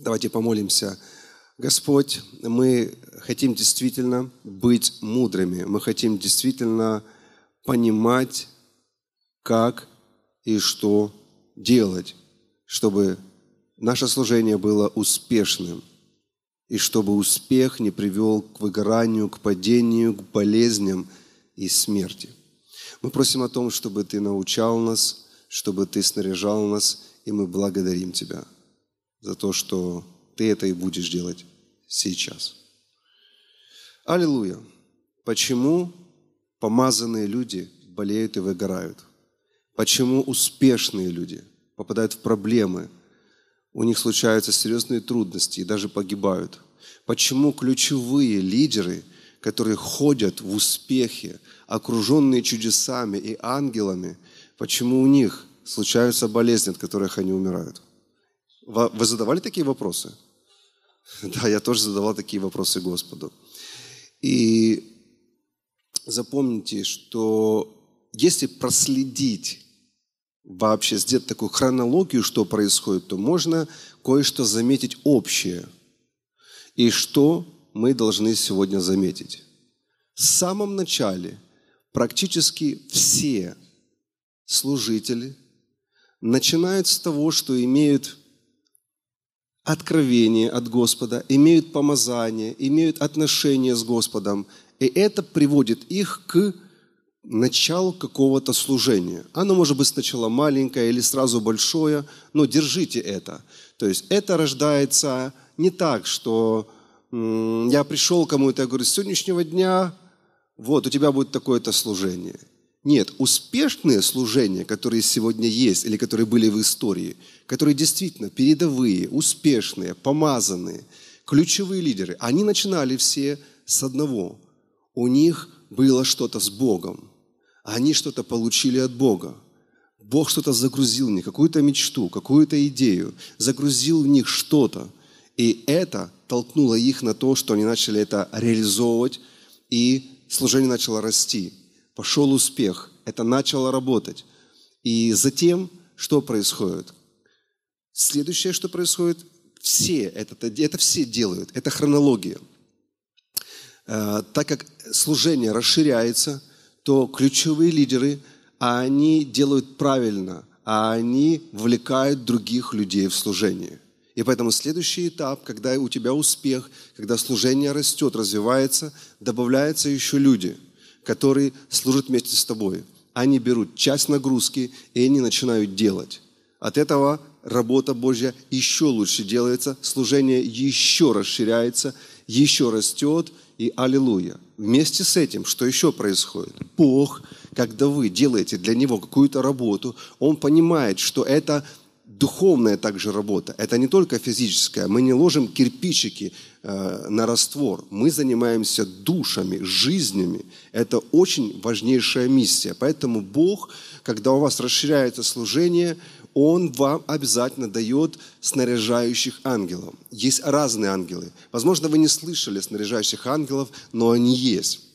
Давайте помолимся. Господь, мы хотим действительно быть мудрыми. Мы хотим действительно понимать, как и что делать, чтобы наше служение было успешным, и чтобы успех не привел к выгоранию, к падению, к болезням и смерти. Мы просим о том, чтобы Ты научал нас, чтобы Ты снаряжал нас, и мы благодарим Тебя за то, что Ты это и будешь делать сейчас. Аллилуйя! Почему помазанные люди болеют и выгорают? Почему успешные люди попадают в проблемы, у них случаются серьезные трудности и даже погибают? Почему ключевые лидеры, которые ходят в успехе, окруженные чудесами и ангелами, почему у них случаются болезни, от которых они умирают? Вы задавали такие вопросы? Да, я тоже задавал такие вопросы Господу. И запомните, что если проследить вообще, сделать такую хронологию, что происходит, то можно кое-что заметить общее. И что мы должны сегодня заметить? В самом начале практически все служители начинают с того, что имеют откровение от Господа, имеют помазание, имеют отношение с Господом. И это приводит их к началу какого-то служения. Оно может быть сначала маленькое или сразу большое, но держите это. То есть это рождается не так, что я пришел кому-то, я говорю, с сегодняшнего дня вот у тебя будет такое-то служение. Нет, успешные служения, которые сегодня есть или которые были в истории, которые действительно передовые, успешные, помазанные, ключевые лидеры, они начинали все с одного. У них было что-то с Богом. Они что-то получили от Бога. Бог что-то загрузил в них, какую-то мечту, какую-то идею, загрузил в них что-то. И это толкнуло их на то, что они начали это реализовывать, и служение начало расти пошел успех, это начало работать. И затем что происходит? Следующее, что происходит, все это, это все делают, это хронология. Э, так как служение расширяется, то ключевые лидеры, они делают правильно, а они вовлекают других людей в служение. И поэтому следующий этап, когда у тебя успех, когда служение растет, развивается, добавляются еще люди – которые служат вместе с тобой. Они берут часть нагрузки, и они начинают делать. От этого работа Божья еще лучше делается, служение еще расширяется, еще растет, и аллилуйя. Вместе с этим, что еще происходит? Бог, когда вы делаете для Него какую-то работу, Он понимает, что это духовная также работа. Это не только физическая. Мы не ложим кирпичики э, на раствор. Мы занимаемся душами, жизнями. Это очень важнейшая миссия. Поэтому Бог, когда у вас расширяется служение, Он вам обязательно дает снаряжающих ангелов. Есть разные ангелы. Возможно, вы не слышали снаряжающих ангелов, но они есть.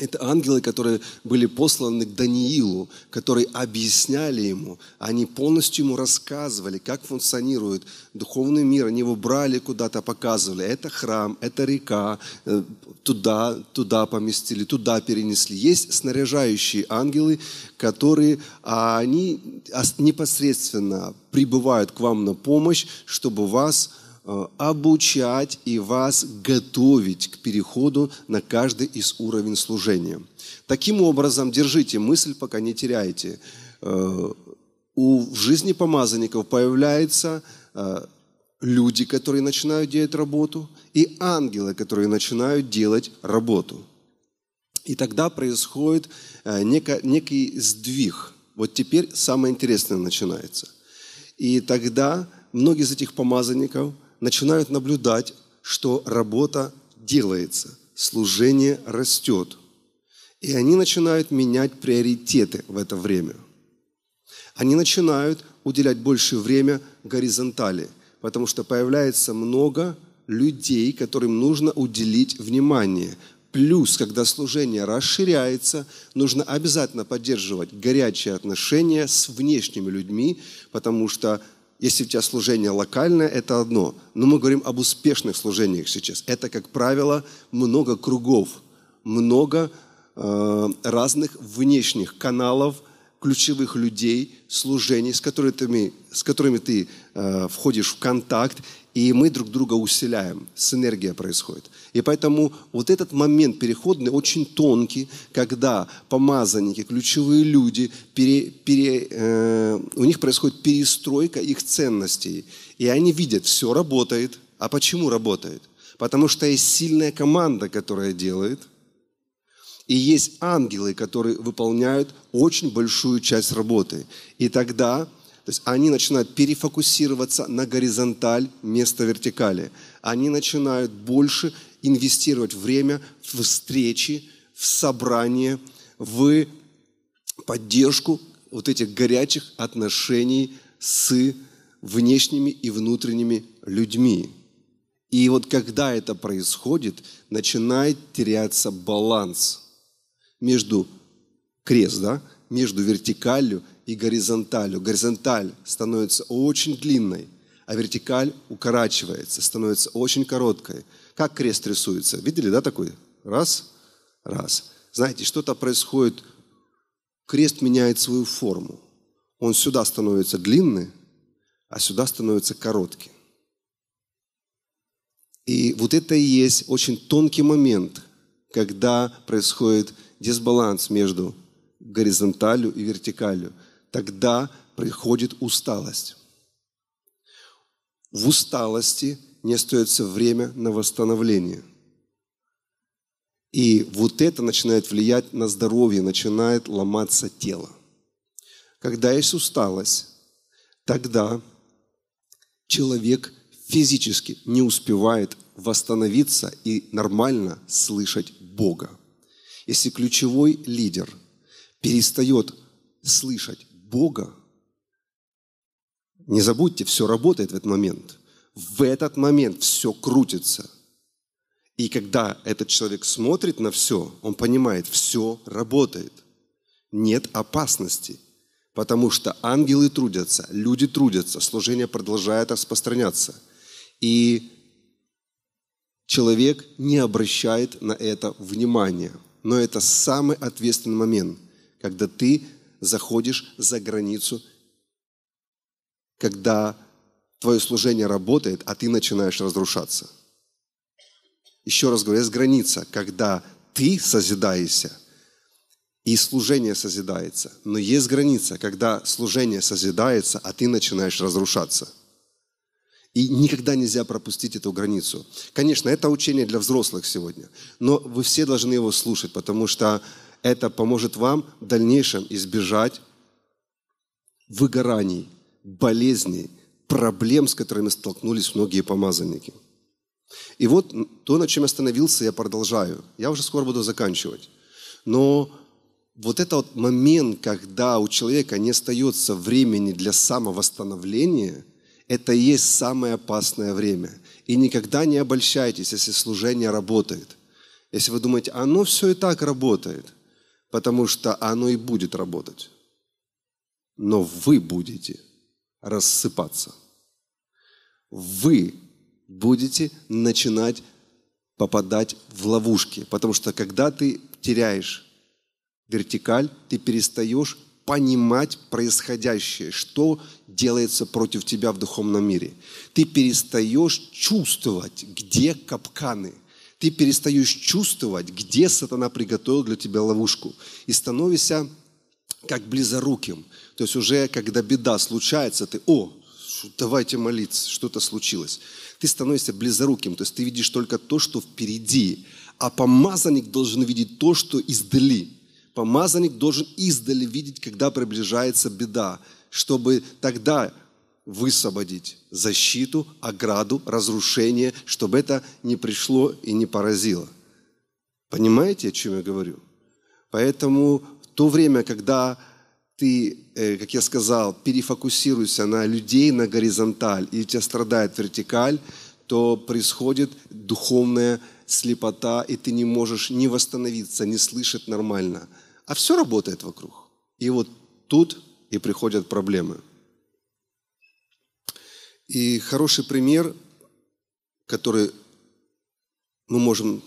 Это ангелы, которые были посланы к Даниилу, которые объясняли ему, они полностью ему рассказывали, как функционирует духовный мир. Они его брали куда-то, показывали. Это храм, это река, э, туда, туда поместили, туда перенесли. Есть снаряжающие ангелы, которые а они непосредственно прибывают к вам на помощь, чтобы вас обучать и вас готовить к переходу на каждый из уровней служения. Таким образом, держите мысль, пока не теряете. Э, у, в жизни помазанников появляются э, люди, которые начинают делать работу, и ангелы, которые начинают делать работу. И тогда происходит некий сдвиг. Вот теперь самое интересное начинается. И тогда многие из этих помазанников – начинают наблюдать, что работа делается, служение растет. И они начинают менять приоритеты в это время. Они начинают уделять больше время горизонтали, потому что появляется много людей, которым нужно уделить внимание. Плюс, когда служение расширяется, нужно обязательно поддерживать горячие отношения с внешними людьми, потому что Если у тебя служение локальное, это одно. Но мы говорим об успешных служениях сейчас. Это, как правило, много кругов, много э, разных внешних каналов, ключевых людей, служений, с которыми ты, с которыми ты э, входишь в контакт, и мы друг друга усиляем, синергия происходит. И поэтому вот этот момент переходный очень тонкий, когда помазанники, ключевые люди, пере, пере, э, у них происходит перестройка их ценностей. И они видят, все работает. А почему работает? Потому что есть сильная команда, которая делает, и есть ангелы, которые выполняют очень большую часть работы. И тогда то есть они начинают перефокусироваться на горизонталь вместо вертикали. Они начинают больше инвестировать время в встречи, в собрания, в поддержку вот этих горячих отношений с внешними и внутренними людьми. И вот когда это происходит, начинает теряться баланс между крест, да, между вертикалью и горизонталью. Горизонталь становится очень длинной, а вертикаль укорачивается, становится очень короткой. Как крест рисуется? Видели, да, такой? Раз, раз. Знаете, что-то происходит, крест меняет свою форму. Он сюда становится длинный, а сюда становится короткий. И вот это и есть очень тонкий момент, когда происходит дисбаланс между горизонталью и вертикалью тогда приходит усталость. В усталости не остается время на восстановление. И вот это начинает влиять на здоровье, начинает ломаться тело. Когда есть усталость, тогда человек физически не успевает восстановиться и нормально слышать Бога. Если ключевой лидер перестает слышать Бога, не забудьте, все работает в этот момент. В этот момент все крутится. И когда этот человек смотрит на все, он понимает, все работает. Нет опасности. Потому что ангелы трудятся, люди трудятся, служение продолжает распространяться. И человек не обращает на это внимания. Но это самый ответственный момент, когда ты заходишь за границу, когда твое служение работает, а ты начинаешь разрушаться. Еще раз говорю, есть граница, когда ты созидаешься, и служение созидается. Но есть граница, когда служение созидается, а ты начинаешь разрушаться. И никогда нельзя пропустить эту границу. Конечно, это учение для взрослых сегодня, но вы все должны его слушать, потому что это поможет вам в дальнейшем избежать выгораний, болезней, проблем, с которыми столкнулись многие помазанники. И вот то, на чем я остановился, я продолжаю. Я уже скоро буду заканчивать. Но вот этот вот момент, когда у человека не остается времени для самовосстановления, это и есть самое опасное время. И никогда не обольщайтесь, если служение работает. Если вы думаете, оно все и так работает – потому что оно и будет работать. Но вы будете рассыпаться. Вы будете начинать попадать в ловушки, потому что когда ты теряешь вертикаль, ты перестаешь понимать происходящее, что делается против тебя в духовном мире. Ты перестаешь чувствовать, где капканы – ты перестаешь чувствовать, где сатана приготовил для тебя ловушку. И становишься как близоруким. То есть уже когда беда случается, ты, о, давайте молиться, что-то случилось. Ты становишься близоруким, то есть ты видишь только то, что впереди. А помазанник должен видеть то, что издали. Помазанник должен издали видеть, когда приближается беда, чтобы тогда высвободить защиту, ограду, разрушение, чтобы это не пришло и не поразило. Понимаете, о чем я говорю? Поэтому в то время, когда ты, э, как я сказал, перефокусируешься на людей, на горизонталь, и у тебя страдает вертикаль, то происходит духовная слепота, и ты не можешь ни восстановиться, ни слышать нормально. А все работает вокруг. И вот тут и приходят проблемы – И хороший пример, который мы можем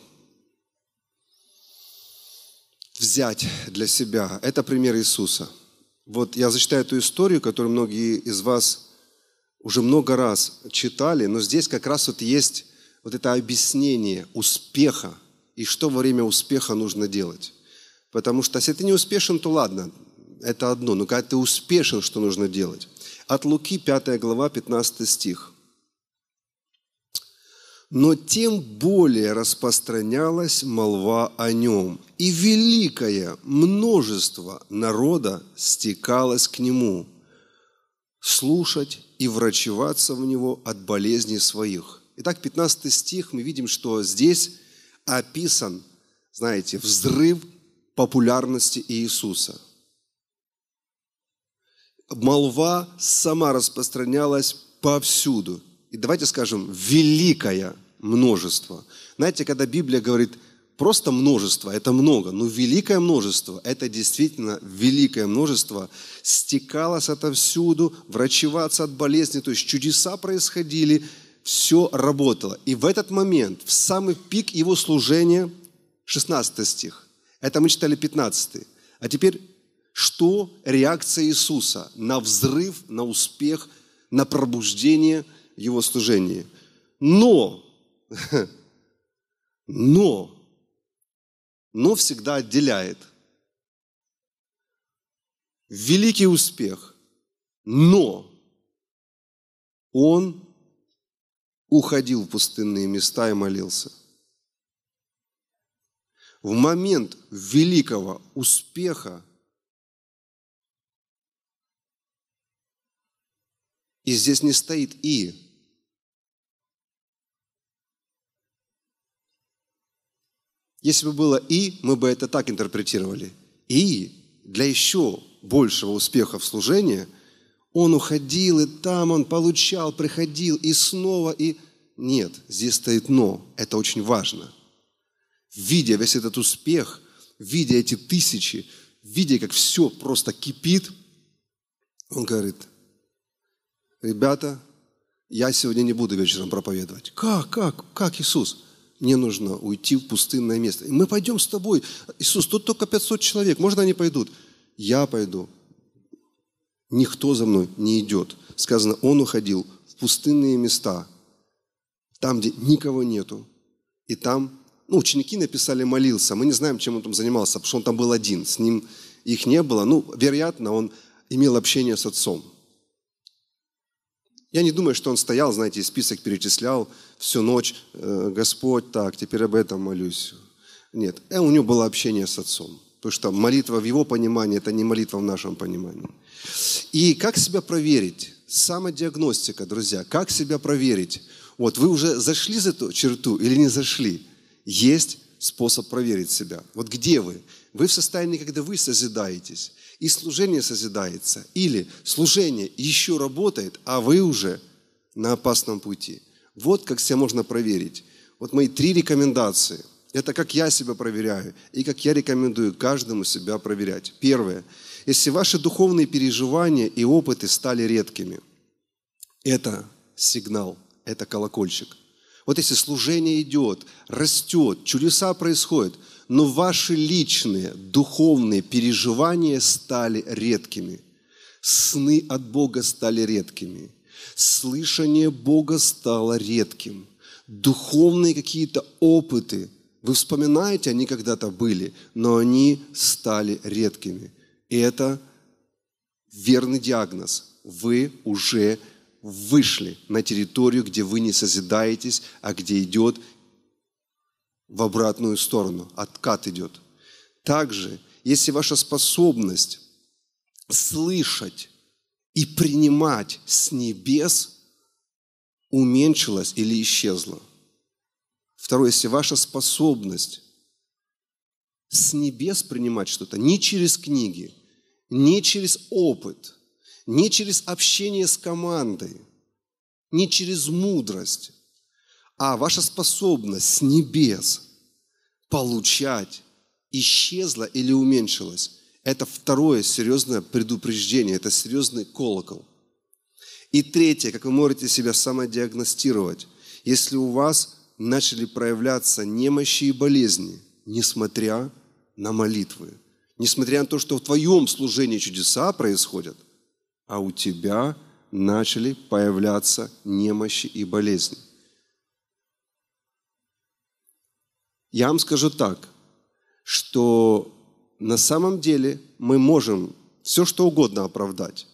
взять для себя, это пример Иисуса. Вот я зачитаю эту историю, которую многие из вас уже много раз читали, но здесь как раз вот есть вот это объяснение успеха и что во время успеха нужно делать. Потому что если ты не успешен, то ладно, это одно. Но когда ты успешен, что нужно делать? От Луки, 5 глава, 15 стих. Но тем более распространялась молва о нем, и великое множество народа стекалось к нему, слушать и врачеваться в него от болезней своих. Итак, 15 стих, мы видим, что здесь описан, знаете, взрыв популярности Иисуса – молва сама распространялась повсюду. И давайте скажем, великое множество. Знаете, когда Библия говорит просто множество, это много, но великое множество, это действительно великое множество, стекалось отовсюду, врачеваться от болезни, то есть чудеса происходили, все работало. И в этот момент, в самый пик его служения, 16 стих, это мы читали 15, а теперь что реакция Иисуса на взрыв, на успех, на пробуждение Его служения. Но, но, но всегда отделяет великий успех, но он уходил в пустынные места и молился. В момент великого успеха И здесь не стоит «и». Если бы было «и», мы бы это так интерпретировали. «И» для еще большего успеха в служении он уходил, и там он получал, приходил, и снова, и... Нет, здесь стоит «но». Это очень важно. Видя весь этот успех, видя эти тысячи, видя, как все просто кипит, он говорит – ребята, я сегодня не буду вечером проповедовать. Как, как, как, Иисус? Мне нужно уйти в пустынное место. Мы пойдем с тобой. Иисус, тут только 500 человек, можно они пойдут? Я пойду. Никто за мной не идет. Сказано, он уходил в пустынные места, там, где никого нету. И там, ну, ученики написали молился. Мы не знаем, чем он там занимался, потому что он там был один. С ним их не было. Ну, вероятно, он имел общение с отцом. Я не думаю, что он стоял, знаете, список перечислял всю ночь. «Э, Господь, так, теперь об этом молюсь. Нет, э, у него было общение с Отцом. Потому что молитва в его понимании – это не молитва в нашем понимании. И как себя проверить? Самодиагностика, друзья. Как себя проверить? Вот вы уже зашли за эту черту или не зашли? Есть способ проверить себя. Вот где вы? Вы в состоянии, когда вы созидаетесь и служение созидается, или служение еще работает, а вы уже на опасном пути. Вот как себя можно проверить. Вот мои три рекомендации. Это как я себя проверяю и как я рекомендую каждому себя проверять. Первое. Если ваши духовные переживания и опыты стали редкими, это сигнал, это колокольчик. Вот если служение идет, растет, чудеса происходят – но ваши личные духовные переживания стали редкими. Сны от Бога стали редкими. Слышание Бога стало редким. Духовные какие-то опыты, вы вспоминаете, они когда-то были, но они стали редкими. И это верный диагноз. Вы уже вышли на территорию, где вы не созидаетесь, а где идет в обратную сторону, откат идет. Также, если ваша способность слышать и принимать с небес уменьшилась или исчезла. Второе, если ваша способность с небес принимать что-то, не через книги, не через опыт, не через общение с командой, не через мудрость, а ваша способность с небес получать исчезла или уменьшилась. Это второе серьезное предупреждение, это серьезный колокол. И третье, как вы можете себя самодиагностировать, если у вас начали проявляться немощи и болезни, несмотря на молитвы, несмотря на то, что в твоем служении чудеса происходят, а у тебя начали появляться немощи и болезни. Я вам скажу так, что на самом деле мы можем все что угодно оправдать.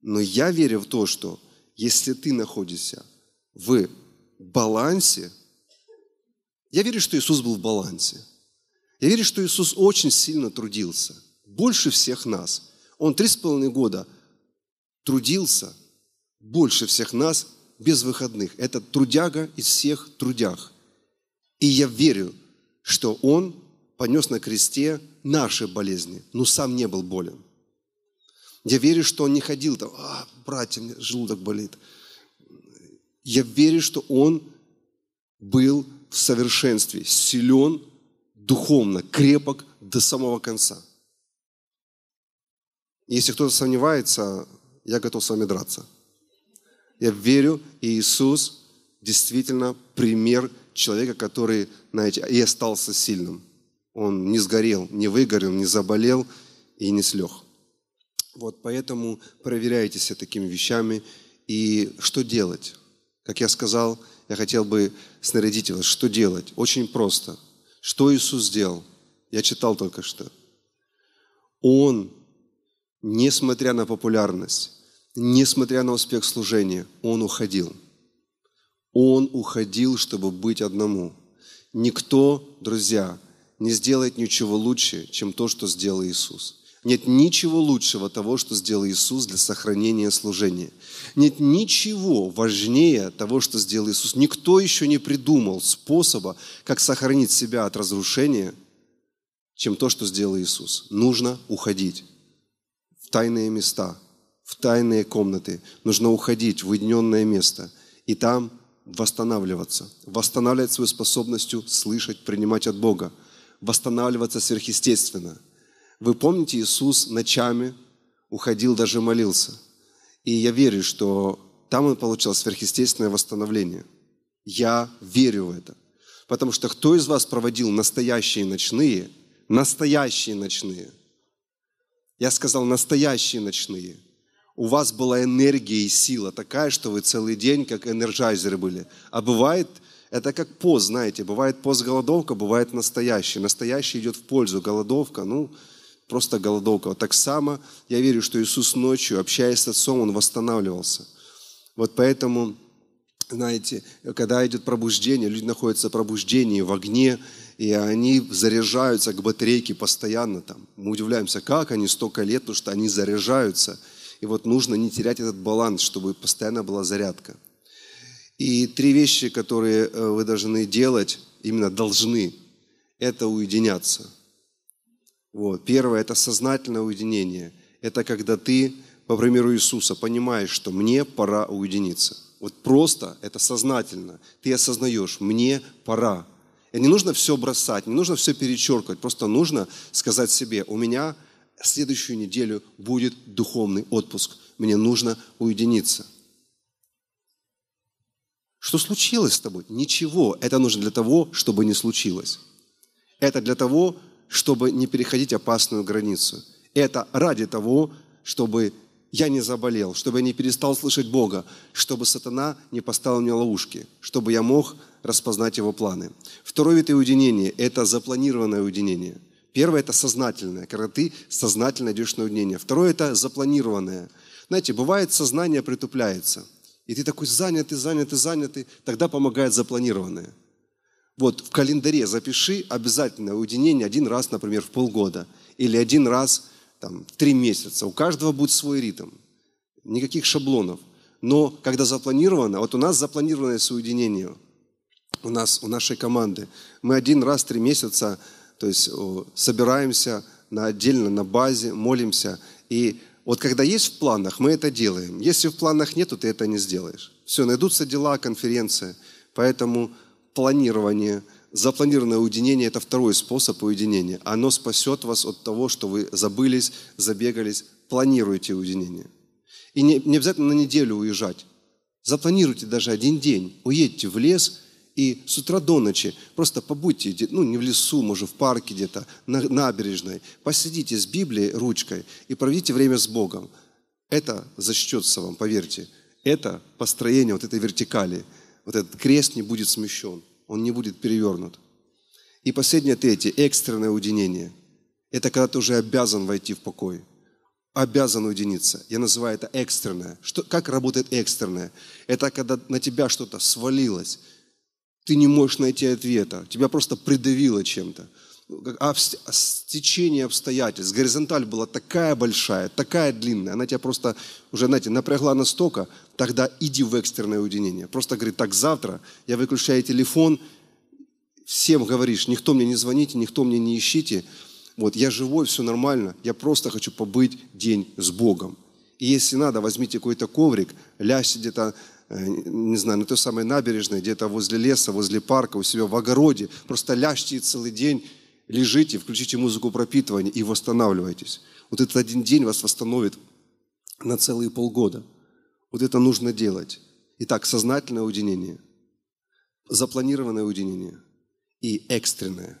Но я верю в то, что если ты находишься в балансе, я верю, что Иисус был в балансе. Я верю, что Иисус очень сильно трудился, больше всех нас. Он три с половиной года трудился больше всех нас без выходных. Это трудяга из всех трудях. И я верю, что Он понес на кресте наши болезни, но сам не был болен. Я верю, что он не ходил там, а, братья, мне желудок болит. Я верю, что он был в совершенстве, силен духовно, крепок до самого конца. Если кто-то сомневается, я готов с вами драться. Я верю, и Иисус действительно пример человека, который, знаете, и остался сильным. Он не сгорел, не выгорел, не заболел и не слег. Вот поэтому проверяйте такими вещами. И что делать? Как я сказал, я хотел бы снарядить вас. Что делать? Очень просто. Что Иисус сделал? Я читал только что. Он, несмотря на популярность, несмотря на успех служения, Он уходил. Он уходил, чтобы быть одному. Никто, друзья, не сделает ничего лучше, чем то, что сделал Иисус. Нет ничего лучшего того, что сделал Иисус для сохранения служения. Нет ничего важнее того, что сделал Иисус. Никто еще не придумал способа, как сохранить себя от разрушения, чем то, что сделал Иисус. Нужно уходить в тайные места, в тайные комнаты. Нужно уходить в уединенное место и там восстанавливаться, восстанавливать свою способностью слышать, принимать от Бога, восстанавливаться сверхъестественно – вы помните, Иисус ночами уходил, даже молился. И я верю, что там он получал сверхъестественное восстановление. Я верю в это. Потому что кто из вас проводил настоящие ночные, настоящие ночные, я сказал настоящие ночные, у вас была энергия и сила такая, что вы целый день как энерджайзеры были. А бывает, это как пост, знаете, бывает пост-голодовка, бывает настоящий. Настоящий идет в пользу, голодовка, ну, просто голодовка. Вот так само я верю, что Иисус ночью, общаясь с Отцом, Он восстанавливался. Вот поэтому, знаете, когда идет пробуждение, люди находятся в пробуждении, в огне, и они заряжаются к батарейке постоянно. Там. Мы удивляемся, как они столько лет, потому что они заряжаются. И вот нужно не терять этот баланс, чтобы постоянно была зарядка. И три вещи, которые э, вы должны делать, именно должны, это уединяться – вот. Первое – это сознательное уединение. Это когда ты, по примеру Иисуса, понимаешь, что мне пора уединиться. Вот просто это сознательно. Ты осознаешь, мне пора. И не нужно все бросать, не нужно все перечеркивать. Просто нужно сказать себе, у меня следующую неделю будет духовный отпуск. Мне нужно уединиться. Что случилось с тобой? Ничего. Это нужно для того, чтобы не случилось. Это для того, чтобы не переходить опасную границу. Это ради того, чтобы я не заболел, чтобы я не перестал слышать Бога, чтобы сатана не поставил мне ловушки, чтобы я мог распознать его планы. Второй вид уединения – это запланированное уединение. Первое – это сознательное, когда ты сознательно идешь на уединение. Второе – это запланированное. Знаете, бывает, сознание притупляется, и ты такой занятый, занятый, занятый, тогда помогает запланированное – вот в календаре запиши обязательно уединение один раз, например, в полгода или один раз там, в три месяца. У каждого будет свой ритм. Никаких шаблонов. Но когда запланировано, вот у нас запланированное соединение, у нас, у нашей команды, мы один раз в три месяца, то есть собираемся на, отдельно на базе, молимся. И вот когда есть в планах, мы это делаем. Если в планах нету, ты это не сделаешь. Все, найдутся дела, конференция. Поэтому планирование, запланированное уединение – это второй способ уединения. Оно спасет вас от того, что вы забылись, забегались. Планируйте уединение. И не, не обязательно на неделю уезжать. Запланируйте даже один день. Уедьте в лес и с утра до ночи просто побудьте, ну не в лесу, может в парке где-то, на набережной. Посидите с Библией ручкой и проведите время с Богом. Это зачтется вам, поверьте. Это построение вот этой вертикали. Вот этот крест не будет смещен, он не будет перевернут. И последнее, третье, экстренное уединение. Это когда ты уже обязан войти в покой. Обязан уединиться. Я называю это экстренное. Что, как работает экстренное? Это когда на тебя что-то свалилось. Ты не можешь найти ответа. Тебя просто придавило чем-то а стечение обстоятельств. Горизонталь была такая большая, такая длинная, она тебя просто уже, знаете, напрягла настолько, тогда иди в экстренное уединение. Просто говорит, так завтра я выключаю телефон, всем говоришь, никто мне не звоните, никто мне не ищите, вот, я живой, все нормально, я просто хочу побыть день с Богом. И если надо, возьмите какой-то коврик, ляжьте где-то, не знаю, на той самой набережной, где-то возле леса, возле парка, у себя в огороде, просто ляжьте целый день лежите, включите музыку пропитывания и восстанавливайтесь. Вот этот один день вас восстановит на целые полгода. Вот это нужно делать. Итак, сознательное уединение, запланированное уединение и экстренное.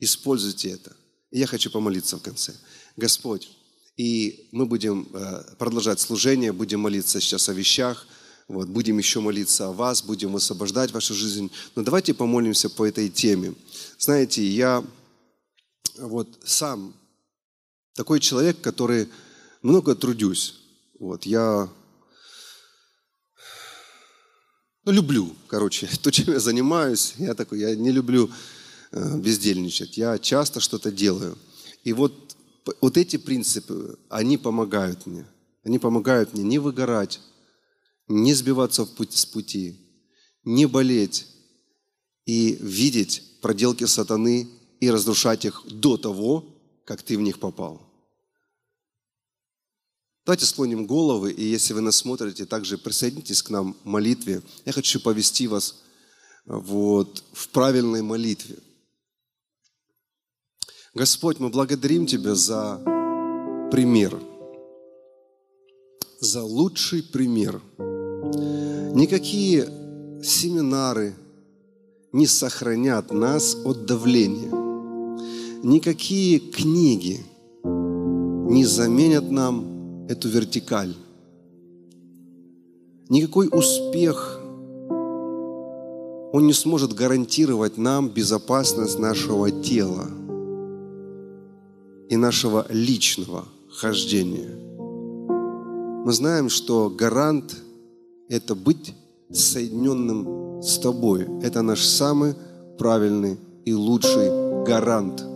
Используйте это. Я хочу помолиться в конце. Господь, и мы будем э, продолжать служение, будем молиться сейчас о вещах, вот, будем еще молиться о вас, будем высвобождать вашу жизнь. Но давайте помолимся по этой теме. Знаете, я вот сам такой человек, который много трудюсь. Вот, я ну, люблю, короче, то, чем я занимаюсь. Я такой, я не люблю э, бездельничать. Я часто что-то делаю. И вот, вот эти принципы, они помогают мне. Они помогают мне не выгорать, не сбиваться с пути, не болеть и видеть проделки сатаны и разрушать их до того, как ты в них попал. Давайте склоним головы, и если вы нас смотрите, также присоединитесь к нам в молитве. Я хочу повести вас вот, в правильной молитве. Господь, мы благодарим Тебя за пример, за лучший пример. Никакие семинары не сохранят нас от давления – никакие книги не заменят нам эту вертикаль. Никакой успех, он не сможет гарантировать нам безопасность нашего тела и нашего личного хождения. Мы знаем, что гарант – это быть соединенным с тобой. Это наш самый правильный и лучший гарант –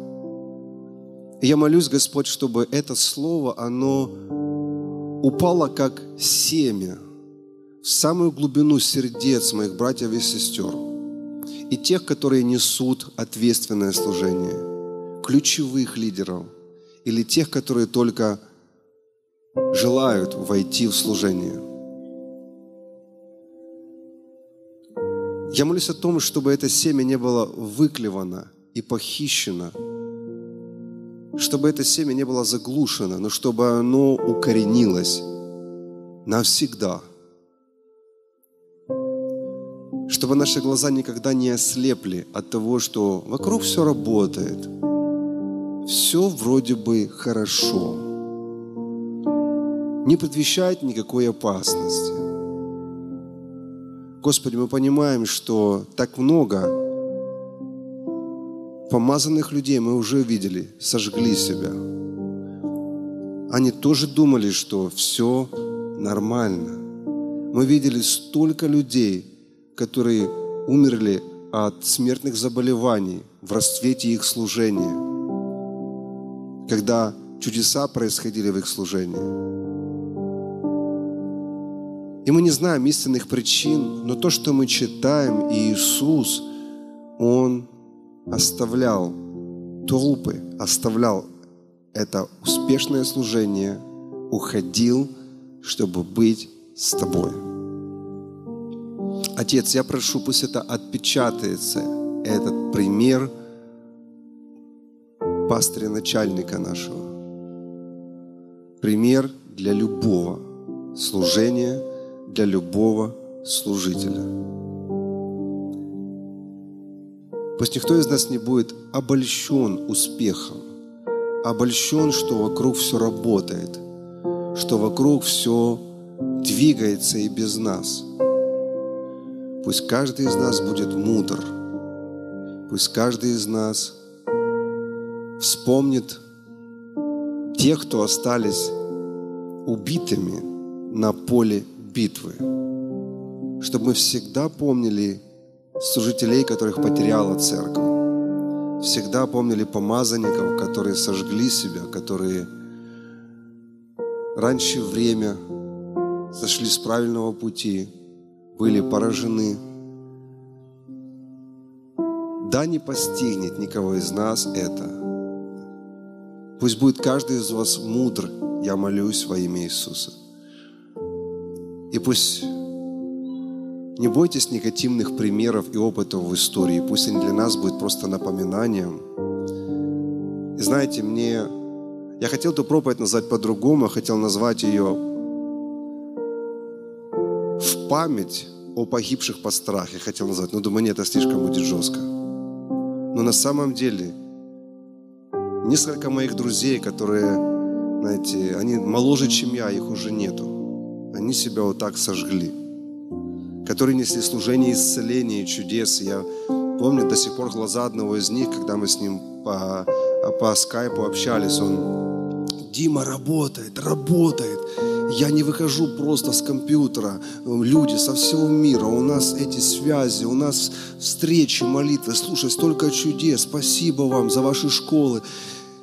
я молюсь, Господь, чтобы это слово, оно упало как семя в самую глубину сердец моих братьев и сестер и тех, которые несут ответственное служение, ключевых лидеров или тех, которые только желают войти в служение. Я молюсь о том, чтобы это семя не было выклевано и похищено – чтобы это семя не было заглушено, но чтобы оно укоренилось навсегда. Чтобы наши глаза никогда не ослепли от того, что вокруг все работает. Все вроде бы хорошо. Не предвещает никакой опасности. Господи, мы понимаем, что так много Помазанных людей мы уже видели, сожгли себя. Они тоже думали, что все нормально. Мы видели столько людей, которые умерли от смертных заболеваний в расцвете их служения, когда чудеса происходили в их служении. И мы не знаем истинных причин, но то, что мы читаем, Иисус, Он оставлял толпы, оставлял это успешное служение, уходил, чтобы быть с тобой. Отец, я прошу, пусть это отпечатается, этот пример пастыря начальника нашего. Пример для любого служение для любого служителя. Пусть никто из нас не будет обольщен успехом, обольщен, что вокруг все работает, что вокруг все двигается и без нас. Пусть каждый из нас будет мудр. Пусть каждый из нас вспомнит тех, кто остались убитыми на поле битвы. Чтобы мы всегда помнили служителей, которых потеряла церковь. Всегда помнили помазанников, которые сожгли себя, которые раньше время сошли с правильного пути, были поражены. Да не постигнет никого из нас это. Пусть будет каждый из вас мудр, я молюсь во имя Иисуса. И пусть не бойтесь негативных примеров и опытов в истории. Пусть они для нас будут просто напоминанием. И знаете, мне... Я хотел эту проповедь назвать по-другому. Я хотел назвать ее в память о погибших по страхе. Я хотел назвать. Но думаю, нет, это слишком будет жестко. Но на самом деле несколько моих друзей, которые, знаете, они моложе, чем я, их уже нету. Они себя вот так сожгли которые несли служение исцеления и чудес. Я помню до сих пор глаза одного из них, когда мы с ним по, по скайпу общались. Он, Дима работает, работает. Я не выхожу просто с компьютера. Люди со всего мира, у нас эти связи, у нас встречи, молитвы. Слушай, столько чудес. Спасибо вам за ваши школы.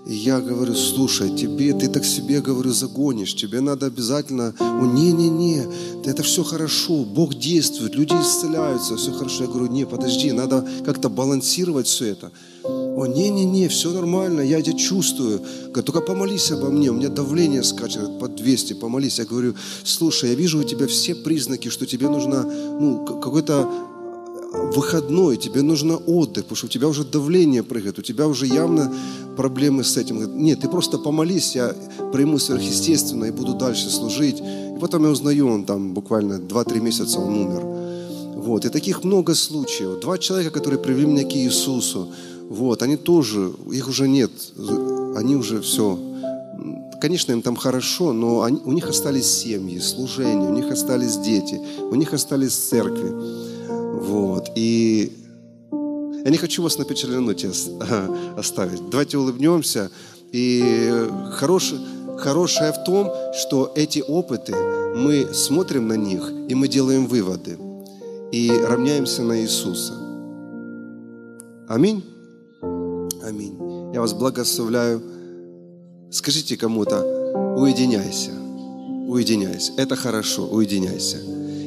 И я говорю, слушай, тебе, ты так себе, говорю, загонишь, тебе надо обязательно, не-не-не, это все хорошо, Бог действует, люди исцеляются, все хорошо. Я говорю, не, подожди, надо как-то балансировать все это. О, не-не-не, все нормально, я тебя чувствую. Говорю, только помолись обо мне, у меня давление скачет под 200, помолись. Я говорю, слушай, я вижу у тебя все признаки, что тебе нужно, ну, какой-то выходной, тебе нужно отдых, потому что у тебя уже давление прыгает, у тебя уже явно проблемы с этим. Нет, ты просто помолись, я приму сверхъестественно и буду дальше служить. И потом я узнаю, он там буквально 2-3 месяца он умер. Вот. И таких много случаев. Два человека, которые привели меня к Иисусу, вот, они тоже, их уже нет, они уже все. Конечно, им там хорошо, но они, у них остались семьи, служения, у них остались дети, у них остались церкви. Вот. И я не хочу вас на оставить. Давайте улыбнемся. И хорошее, хорошее в том, что эти опыты, мы смотрим на них, и мы делаем выводы. И равняемся на Иисуса. Аминь. Аминь. Я вас благословляю. Скажите кому-то, уединяйся. Уединяйся. Это хорошо, уединяйся.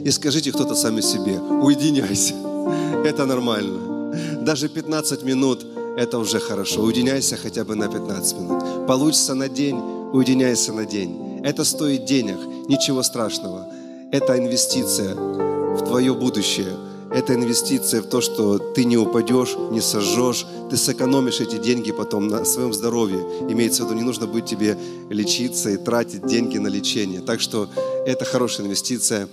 И скажите кто-то сами себе, уединяйся. Это нормально. Даже 15 минут – это уже хорошо. Уединяйся хотя бы на 15 минут. Получится на день, уединяйся на день. Это стоит денег, ничего страшного. Это инвестиция в твое будущее. Это инвестиция в то, что ты не упадешь, не сожжешь, ты сэкономишь эти деньги потом на своем здоровье. Имеется в виду, не нужно будет тебе лечиться и тратить деньги на лечение. Так что это хорошая инвестиция.